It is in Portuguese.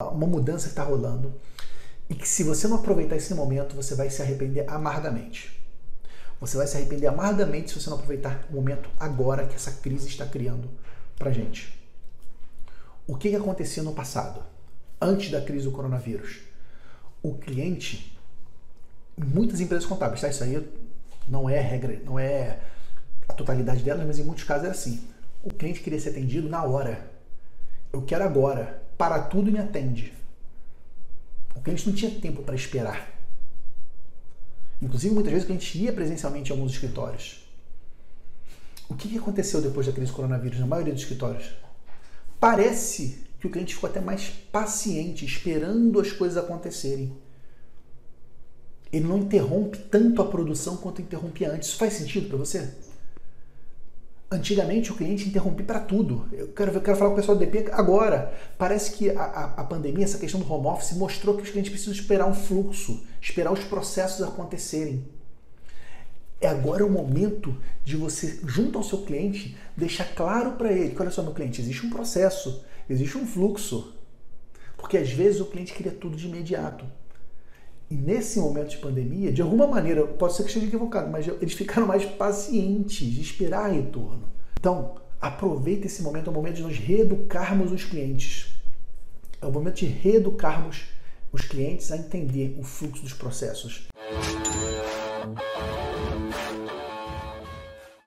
uma mudança que está rolando e que se você não aproveitar esse momento, você vai se arrepender amargamente. Você vai se arrepender amargamente se você não aproveitar o momento agora que essa crise está criando para gente. O que, acontecia no passado, antes da crise do coronavírus? O cliente, muitas empresas contábeis, tá? Isso aí não é regra, não é a totalidade delas, mas em muitos casos é assim. O cliente queria ser atendido na hora. Eu quero agora. Para tudo e me atende. O cliente não tinha tempo para esperar. Inclusive, muitas vezes o cliente ia presencialmente em alguns escritórios. O que aconteceu depois da crise do coronavírus na maioria dos escritórios? Parece que o cliente ficou até mais paciente, esperando as coisas acontecerem. Ele não interrompe tanto a produção quanto interrompia antes. Isso faz sentido para você? Antigamente o cliente interrompia para tudo. Eu quero, eu quero falar com o pessoal do DP agora. Parece que a, a, a, pandemia, essa questão do home office, mostrou que os clientes precisam esperar um fluxo, esperar os processos acontecerem. É agora o momento de você, junto ao seu cliente, deixar claro para ele que, olha só, meu cliente, existe um processo, existe um fluxo. Porque às vezes o cliente queria tudo de imediato. E nesse momento de pandemia, de alguma maneira, pode ser que esteja equivocado, mas eles ficaram mais pacientes de esperar retorno. Então, aproveita esse momento, é o momento de nós reeducarmos os clientes. É o momento de reeducarmos os clientes a entender o fluxo dos processos.